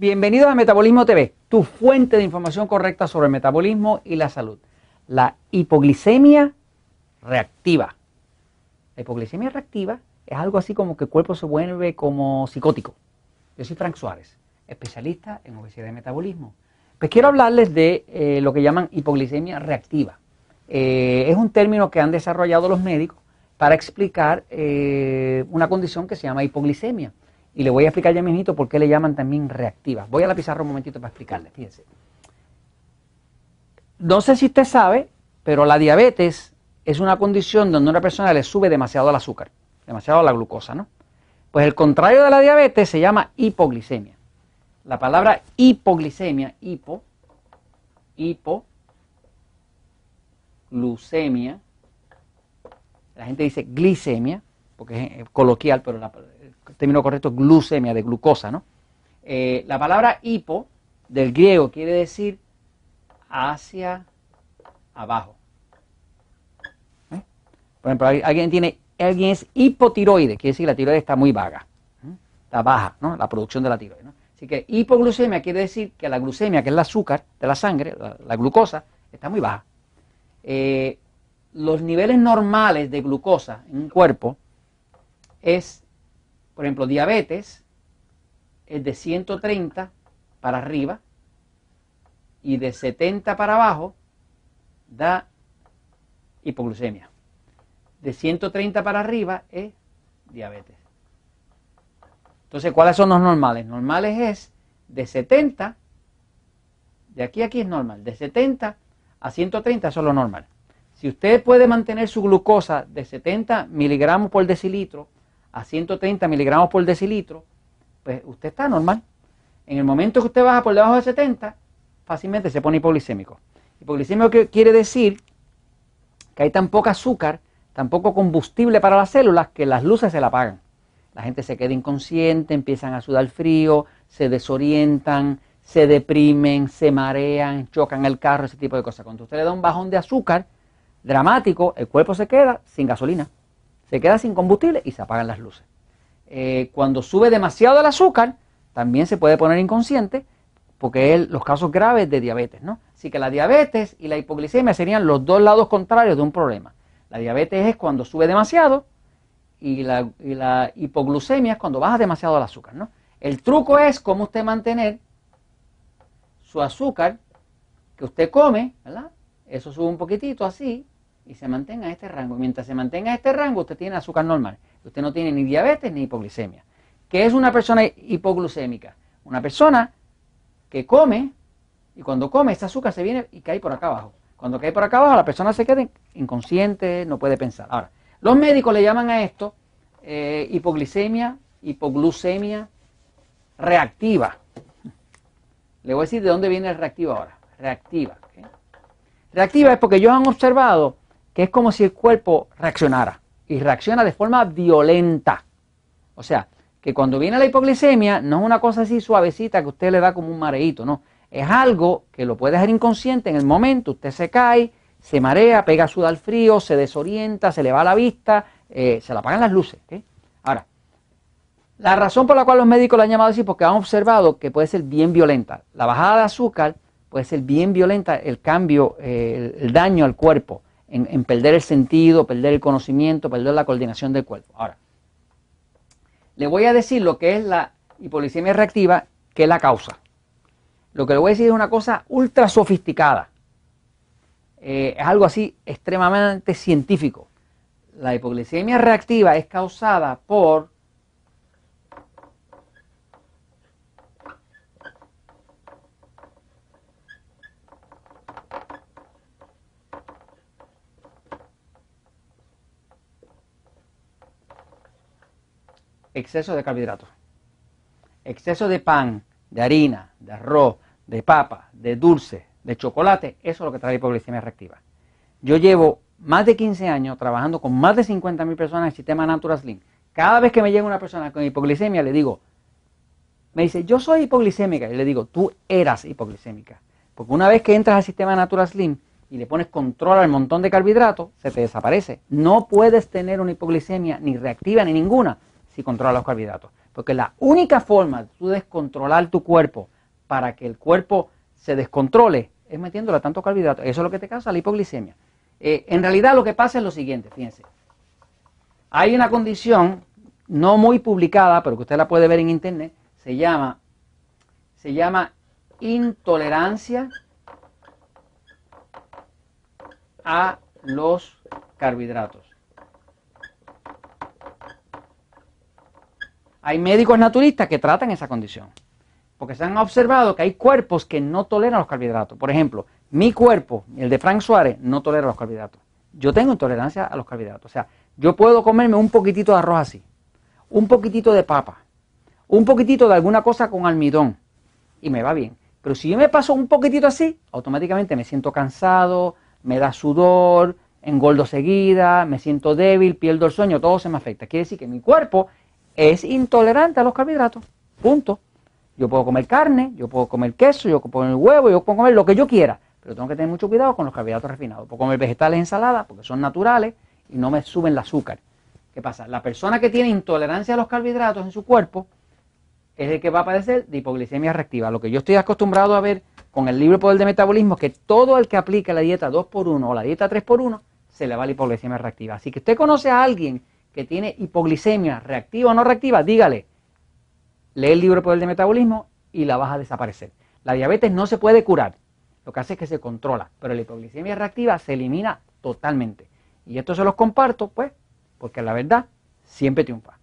Bienvenidos a Metabolismo TV, tu fuente de información correcta sobre el metabolismo y la salud. La hipoglicemia reactiva. La hipoglicemia reactiva es algo así como que el cuerpo se vuelve como psicótico. Yo soy Frank Suárez, especialista en obesidad y metabolismo. Pues quiero hablarles de eh, lo que llaman hipoglicemia reactiva. Eh, es un término que han desarrollado los médicos para explicar eh, una condición que se llama hipoglicemia. Y le voy a explicar ya mismito por qué le llaman también reactiva. Voy a la pizarra un momentito para explicarle, fíjense. No sé si usted sabe, pero la diabetes es una condición donde a una persona le sube demasiado el azúcar, demasiado la glucosa, ¿no? Pues el contrario de la diabetes se llama hipoglicemia. La palabra hipoglicemia, hipo, hipo, glucemia, la gente dice glicemia, porque es coloquial, pero el término correcto es glucemia, de glucosa, ¿no? Eh, la palabra hipo, del griego, quiere decir hacia abajo. ¿Eh? Por ejemplo, alguien tiene, alguien es hipotiroide, quiere decir que la tiroides está muy vaga, ¿eh? está baja, ¿no? La producción de la tiroides. ¿no? Así que hipoglucemia quiere decir que la glucemia, que es el azúcar de la sangre, la, glucosa, está muy baja. Eh, los niveles normales de glucosa en un cuerpo es, por ejemplo, diabetes, es de 130 para arriba y de 70 para abajo da hipoglucemia. De 130 para arriba es diabetes. Entonces, ¿cuáles son los normales? Normales es de 70, de aquí a aquí es normal, de 70 a 130 eso es lo normal. Si usted puede mantener su glucosa de 70 miligramos por decilitro a 130 miligramos por decilitro, pues usted está normal. En el momento que usted baja por debajo de 70, fácilmente se pone hipoglicémico. Hipoglicémico quiere decir que hay tan poco azúcar, tan poco combustible para las células que las luces se la apagan. La gente se queda inconsciente, empiezan a sudar frío, se desorientan, se deprimen, se marean, chocan el carro, ese tipo de cosas. Cuando usted le da un bajón de azúcar dramático, el cuerpo se queda sin gasolina, se queda sin combustible y se apagan las luces. Eh, cuando sube demasiado el azúcar, también se puede poner inconsciente porque es los casos graves de diabetes, ¿no? Así que la diabetes y la hipoglicemia serían los dos lados contrarios de un problema. La diabetes es cuando sube demasiado y la, hipoglucemia es cuando baja demasiado el azúcar, ¿no? El truco es cómo usted mantener su azúcar que usted come, ¿verdad? Eso sube un poquitito así y se mantenga en este rango. Mientras se mantenga en este rango, usted tiene azúcar normal. Usted no tiene ni diabetes ni hipoglicemia. ¿Qué es una persona hipoglucémica? Una persona que come y cuando come este azúcar se viene y cae por acá abajo. Cuando cae por acá abajo la persona se queda inconsciente, no puede pensar. Ahora, los médicos le llaman a esto eh, hipoglicemia, hipoglucemia reactiva. Le voy a decir de dónde viene el reactivo ahora. Reactiva. Reactiva es porque ellos han observado que es como si el cuerpo reaccionara y reacciona de forma violenta. O sea, que cuando viene la hipoglicemia no es una cosa así suavecita que usted le da como un mareíto, no. Es algo que lo puede dejar inconsciente en el momento, usted se cae, se marea, pega a sudar frío, se desorienta, se le va la vista, eh, se le apagan las luces. Ahora, la razón por la cual los médicos la han llamado así, porque han observado que puede ser bien violenta. La bajada de azúcar puede ser bien violenta, el cambio, eh, el, daño al cuerpo, en, perder el sentido, perder el conocimiento, perder la coordinación del cuerpo. Ahora, le voy a decir lo que es la hipoglicemia reactiva, que es la causa. Lo que le voy a decir es una cosa ultra sofisticada. Eh, es algo así extremadamente científico. La hipoglicemia reactiva es causada por exceso de carbohidratos. Exceso de pan, de harina, de arroz, de papa, de dulce, de chocolate, eso es lo que trae hipoglicemia reactiva. Yo llevo más de 15 años trabajando con más de 50 mil personas en el sistema Natural Slim. Cada vez que me llega una persona con hipoglicemia, le digo, me dice, yo soy hipoglicémica. Y le digo, tú eras hipoglicémica. Porque una vez que entras al sistema Natural Slim y le pones control al montón de carbohidratos, se te desaparece. No puedes tener una hipoglicemia ni reactiva ni ninguna si controlas los carbohidratos. Porque la única forma de tú descontrolar tu cuerpo para que el cuerpo se descontrole es metiéndole tanto carbohidrato. Eso es lo que te causa la hipoglicemia. Eh, en realidad lo que pasa es lo siguiente, fíjense. Hay una condición no muy publicada, pero que usted la puede ver en internet, se llama, se llama intolerancia a los carbohidratos. Hay médicos naturistas que tratan esa condición, porque se han observado que hay cuerpos que no toleran los carbohidratos. Por ejemplo, mi cuerpo, el de Frank Suárez, no tolera los carbohidratos. Yo tengo intolerancia a los carbohidratos. O sea, yo puedo comerme un poquitito de arroz así, un poquitito de papa, un poquitito de alguna cosa con almidón y me va bien. Pero si yo me paso un poquitito así, automáticamente me siento cansado, me da sudor, engordo seguida, me siento débil, pierdo el sueño, todo se me afecta. Quiere decir que mi cuerpo es intolerante a los carbohidratos. Punto. Yo puedo comer carne, yo puedo comer queso, yo puedo comer huevo, yo puedo comer lo que yo quiera, pero tengo que tener mucho cuidado con los carbohidratos refinados. Puedo comer vegetales ensaladas porque son naturales y no me suben el azúcar. ¿Qué pasa? La persona que tiene intolerancia a los carbohidratos en su cuerpo es el que va a padecer de hipoglicemia reactiva. Lo que yo estoy acostumbrado a ver con el libro Poder de Metabolismo es que todo el que aplica la dieta 2x1 o la dieta 3x1 se le va la hipoglicemia reactiva. Así que usted conoce a alguien que tiene hipoglicemia reactiva o no reactiva, dígale, lee el libro Poder de Metabolismo y la vas a desaparecer. La diabetes no se puede curar, lo que hace es que se controla, pero la hipoglicemia reactiva se elimina totalmente. Y esto se los comparto, pues, porque la verdad siempre triunfa.